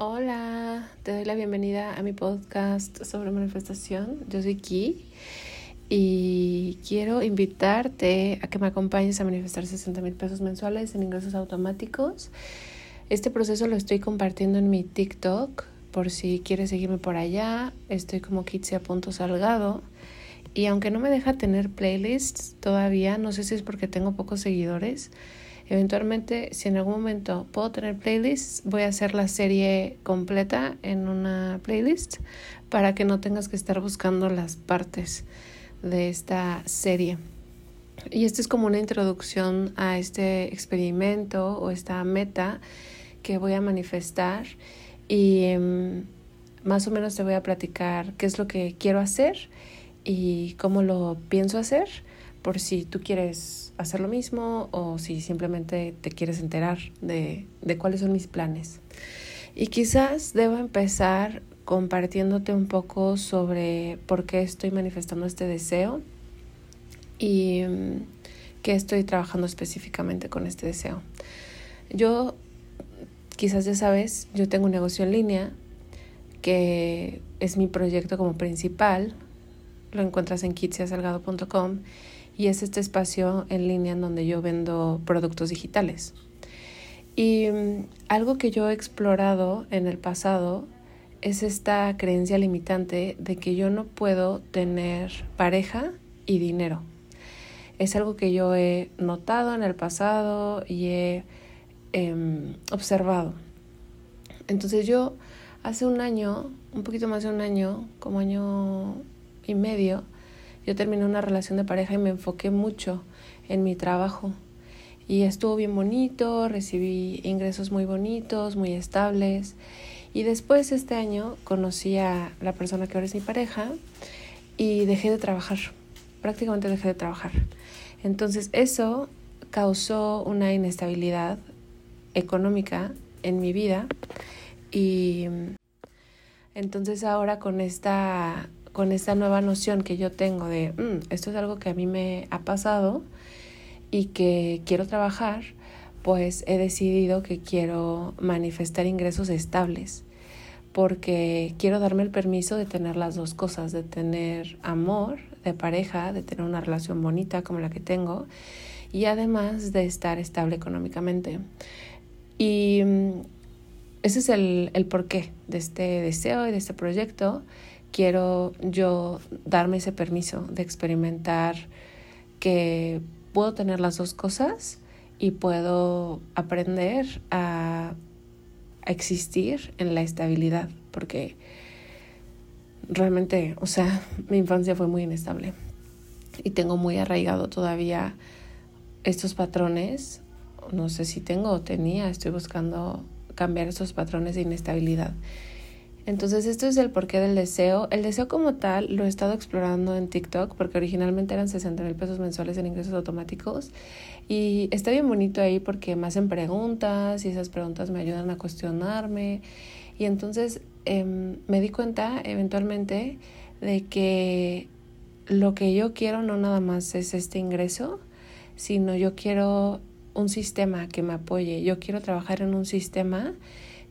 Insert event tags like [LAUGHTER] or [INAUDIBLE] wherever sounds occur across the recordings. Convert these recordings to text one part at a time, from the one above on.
Hola, te doy la bienvenida a mi podcast sobre manifestación. Yo soy Ki y quiero invitarte a que me acompañes a manifestar 60 mil pesos mensuales en ingresos automáticos. Este proceso lo estoy compartiendo en mi TikTok por si quieres seguirme por allá. Estoy como Salgado y aunque no me deja tener playlists todavía, no sé si es porque tengo pocos seguidores Eventualmente, si en algún momento puedo tener playlists, voy a hacer la serie completa en una playlist para que no tengas que estar buscando las partes de esta serie. Y esto es como una introducción a este experimento o esta meta que voy a manifestar y em, más o menos te voy a platicar qué es lo que quiero hacer y cómo lo pienso hacer por si tú quieres hacer lo mismo o si simplemente te quieres enterar de, de cuáles son mis planes. Y quizás debo empezar compartiéndote un poco sobre por qué estoy manifestando este deseo y mm, qué estoy trabajando específicamente con este deseo. Yo, quizás ya sabes, yo tengo un negocio en línea que es mi proyecto como principal. Lo encuentras en kitsiasalgado.com y es este espacio en línea en donde yo vendo productos digitales. Y mm, algo que yo he explorado en el pasado es esta creencia limitante de que yo no puedo tener pareja y dinero. Es algo que yo he notado en el pasado y he em, observado. Entonces yo hace un año, un poquito más de un año, como año y medio, yo terminé una relación de pareja y me enfoqué mucho en mi trabajo. Y estuvo bien bonito, recibí ingresos muy bonitos, muy estables. Y después este año conocí a la persona que ahora es mi pareja y dejé de trabajar. Prácticamente dejé de trabajar. Entonces eso causó una inestabilidad económica en mi vida y entonces ahora con esta con esta nueva noción que yo tengo de mm, esto es algo que a mí me ha pasado y que quiero trabajar, pues he decidido que quiero manifestar ingresos estables porque quiero darme el permiso de tener las dos cosas, de tener amor de pareja, de tener una relación bonita como la que tengo y además de estar estable económicamente. Y mm, ese es el, el porqué de este deseo y de este proyecto quiero yo darme ese permiso de experimentar que puedo tener las dos cosas y puedo aprender a, existir en la estabilidad, porque realmente, o sea, mi infancia fue muy inestable y tengo muy arraigado todavía estos patrones. No sé si tengo o tenía, estoy buscando cambiar estos patrones de inestabilidad. Entonces, esto es el porqué del deseo. El deseo como tal lo he estado explorando en TikTok porque originalmente eran 60 mil pesos mensuales en ingresos automáticos. Y está bien bonito ahí porque me hacen preguntas y esas preguntas me ayudan a cuestionarme. Y entonces em, me di cuenta eventualmente de que lo que yo quiero no nada más es este ingreso, sino yo quiero un sistema que me apoye. Yo quiero trabajar en un sistema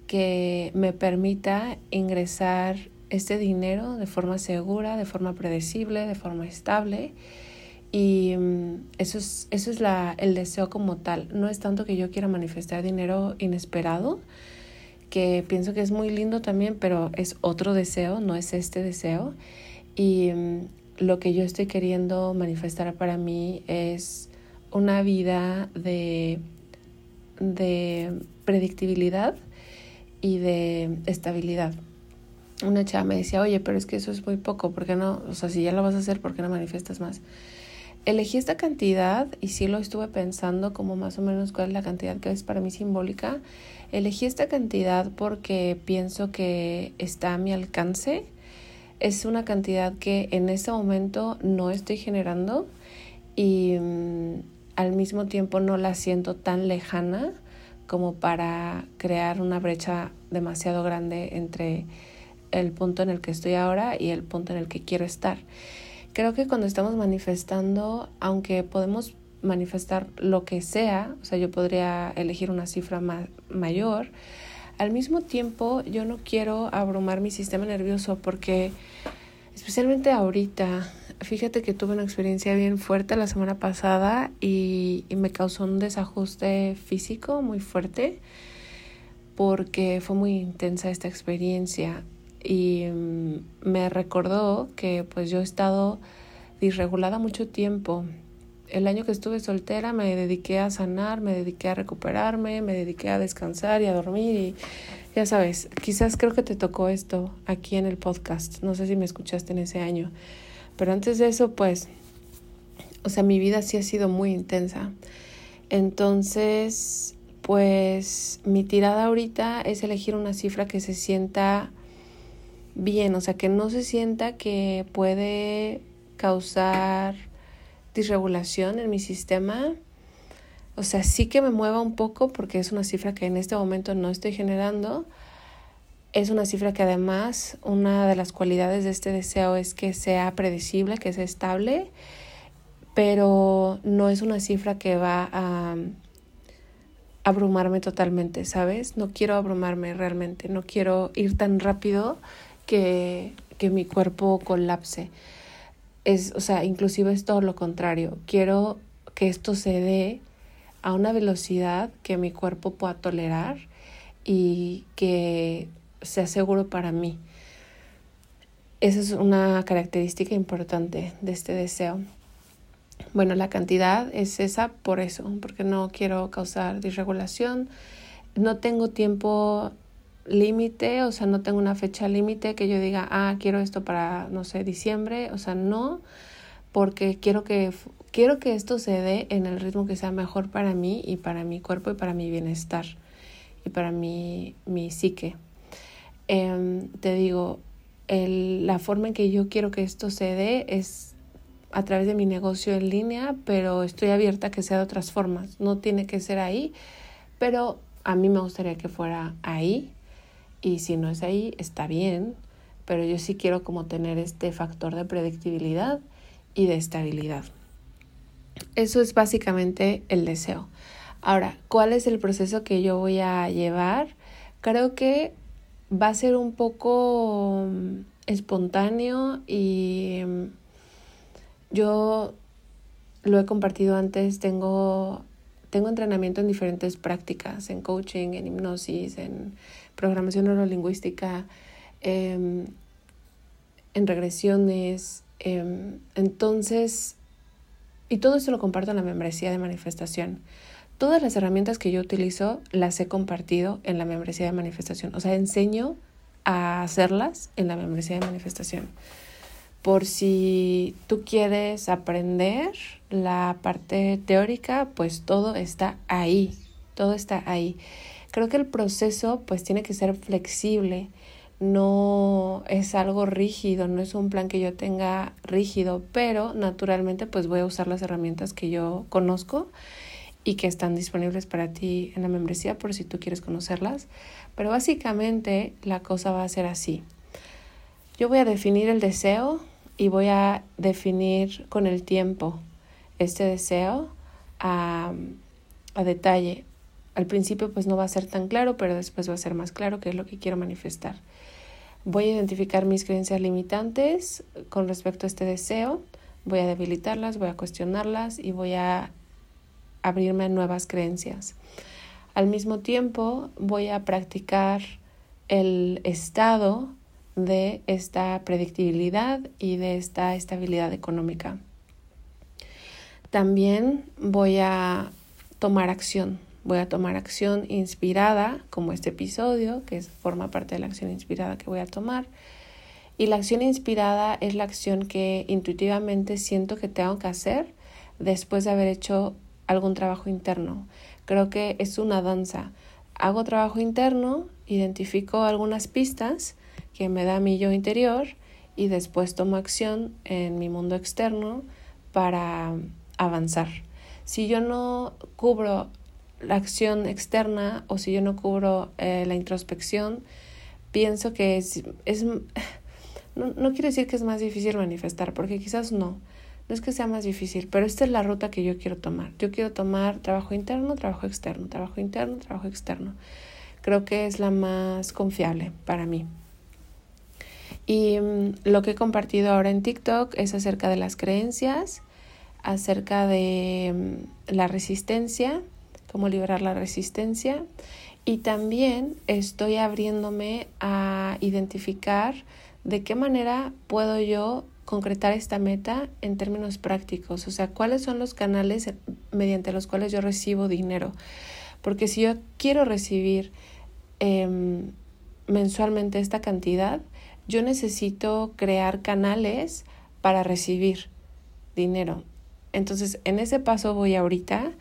que me permita ingresar este dinero de forma segura, de forma predecible, de forma estable. Y mm, eso es, eso es la, el deseo como tal. No es tanto que yo quiera manifestar dinero inesperado, que pienso que es muy lindo también, pero es otro deseo, no es este deseo. Y mm, lo que yo estoy queriendo manifestar para mí es una vida de, de predictibilidad y de estabilidad. Una chava me decía, oye, pero es que eso es muy poco, ¿por qué no? O sea, si ya lo vas a hacer, ¿por qué no manifiestas más? Elegí esta cantidad y sí lo estuve pensando como más o menos cuál es la cantidad que es para mí simbólica. Elegí esta cantidad porque pienso que está a mi alcance. Es una cantidad que en este momento no estoy generando y mm, al mismo tiempo no la siento tan lejana como para crear una brecha demasiado grande entre el punto en el que estoy ahora y el punto en el que quiero estar. Creo que cuando estamos manifestando, aunque podemos manifestar lo que sea, o sea, yo podría elegir una cifra mayor, Al mismo tiempo, yo no quiero abrumar mi sistema nervioso porque, especialmente ahorita, fíjate que tuve una experiencia bien fuerte la semana pasada y, me causó un desajuste físico muy fuerte porque fue muy intensa esta experiencia. Y mm, me recordó que pues yo he estado disregulada mucho tiempo. El año que estuve soltera me dediqué a sanar, me dediqué a recuperarme, me dediqué a descansar y a dormir y ya sabes, quizás creo que te tocó esto aquí en el podcast, no sé si me escuchaste en ese año, pero antes de eso pues, o sea, mi vida sí ha sido muy intensa. Entonces, pues mi tirada ahorita es elegir una cifra que se sienta bien, o sea, que no se sienta que puede causar disregulación en mi sistema. O sea, sí que me mueva un poco porque es una cifra que en este momento no estoy generando. Es una cifra que además una de las cualidades de este deseo es que sea predecible, que sea estable, pero no es una cifra que va a abrumarme totalmente, ¿sabes? No quiero abrumarme realmente, no quiero ir tan rápido que, que mi cuerpo colapse. Es, o sea, inclusive es todo lo contrario. Quiero que esto se dé a una velocidad que mi cuerpo pueda tolerar y que sea seguro para mí. Esa es una característica importante de este deseo. Bueno, la cantidad es esa por eso, porque no quiero causar disregulación. No tengo tiempo límite, o sea, no tengo una fecha límite que yo diga, ah, quiero esto para, no sé, diciembre, o sea, no, porque quiero que, quiero que esto se dé en el ritmo que sea mejor para mí y para mi cuerpo y para mi bienestar y para mi, mi psique. Em, te digo, el, la forma en que yo quiero que esto se dé es a través de mi negocio en línea, pero estoy abierta a que sea de otras formas. No tiene que ser ahí, pero a mí me gustaría que fuera ahí. Y si no es ahí, está bien, pero yo sí quiero como tener este factor de predictibilidad y de estabilidad. Eso es básicamente el deseo. Ahora, ¿cuál es el proceso que yo voy a llevar? Creo que va a ser un poco mm, espontáneo y mm, yo lo he compartido antes, tengo, tengo entrenamiento en diferentes prácticas, en coaching, en hipnosis, en programación neurolingüística, em, en regresiones. Em, entonces, y todo esto lo comparto en la membresía de manifestación. Todas las herramientas que yo utilizo las he compartido en la membresía de manifestación. O sea, enseño a hacerlas en la membresía de manifestación por si tú quieres aprender la parte teórica, pues todo está ahí, todo está ahí. Creo que el proceso pues tiene que ser flexible, no es algo rígido, no es un plan que yo tenga rígido, pero naturalmente pues voy a usar las herramientas que yo conozco y que están disponibles para ti en la membresía por si tú quieres conocerlas. Pero básicamente la cosa va a ser así. Yo voy a definir el deseo, y voy a definir con el tiempo este deseo a, detalle. Al principio pues no va a ser tan claro, pero después va a ser más claro qué es lo que quiero manifestar. Voy a identificar mis creencias limitantes con respecto a este deseo, voy a debilitarlas, voy a cuestionarlas y voy a abrirme a nuevas creencias. Al mismo tiempo voy a practicar el estado de esta predictibilidad y de esta estabilidad económica. También voy a tomar acción, voy a tomar acción inspirada, como este episodio, que forma parte de la acción inspirada que voy a tomar. Y la acción inspirada es la acción que intuitivamente siento que tengo que hacer después de haber hecho algún trabajo interno. Creo que es una danza. Hago trabajo interno, identifico algunas pistas que me da mi yo interior y después tomo acción en mi mundo externo para avanzar. Si yo no cubro la acción externa o si yo no cubro eh, la introspección, pienso que es, es [LAUGHS] no, no quiere decir que es más difícil manifestar, porque quizás no, no es que sea más difícil, pero esta es la ruta que yo quiero tomar. Yo quiero tomar trabajo interno, trabajo externo, trabajo interno, trabajo externo. creo que es la más confiable para mí. Y mm, lo que he compartido ahora en TikTok es acerca de las creencias, acerca de mm, la resistencia, cómo liberar la resistencia. Y también estoy abriéndome a identificar de qué manera puedo yo concretar esta meta en términos prácticos, o sea, cuáles son los canales mediante los cuales yo recibo dinero. Porque si yo quiero recibir em, mensualmente esta cantidad, yo necesito crear canales para recibir dinero. Entonces, en ese paso voy ahorita.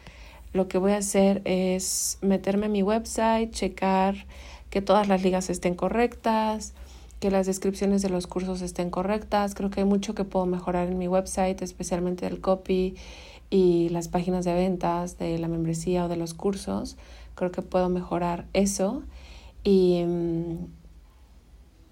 Lo que voy a hacer es meterme en mi website, checar que todas las ligas estén correctas, que las descripciones de los cursos estén correctas. Creo que hay mucho que puedo mejorar en mi website, especialmente el copy y las páginas de ventas de la membresía o de los cursos. Creo que puedo mejorar eso y mm,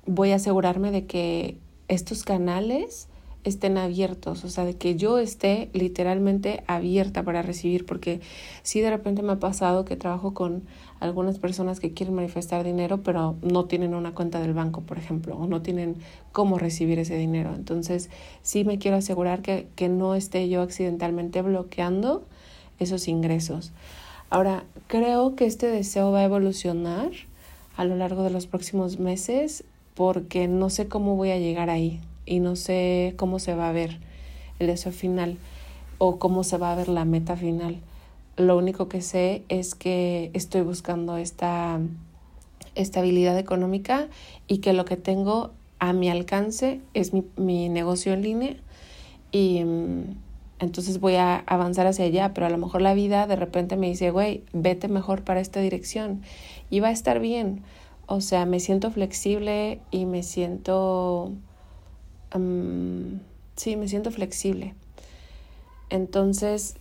voy a asegurarme de que estos canales estén abiertos, o sea, de que yo esté literalmente abierta para recibir, porque sí de repente me ha pasado que trabajo con algunas personas que quieren manifestar dinero, pero no tienen una cuenta del banco, por ejemplo, o no tienen cómo recibir ese dinero. Entonces, sí me quiero asegurar que, que no esté yo accidentalmente bloqueando esos ingresos. Ahora, creo que este deseo va a evolucionar a lo largo de los próximos meses porque no sé cómo voy a llegar ahí y no sé cómo se va a ver el deseo final o cómo se va a ver la meta final. Lo único que sé es que estoy buscando esta estabilidad económica y que lo que tengo a mi alcance es mi, mi negocio en línea y mm, entonces voy a avanzar hacia allá, pero a lo mejor la vida de repente me dice, güey, vete mejor para esta dirección y va a estar bien. O sea, me siento flexible y me siento sí, me siento flexible. Entonces,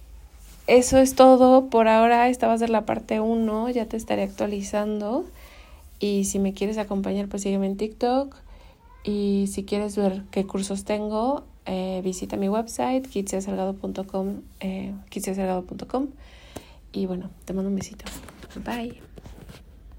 eso es todo por ahora. Esta va a ser la parte 1, ya te estaré actualizando. Y si me quieres acompañar, pues sígueme en TikTok. Y si quieres ver qué cursos tengo, eh, visita mi website, kitsiasalgado.com, eh, Y bueno, te mando un besito. Bye.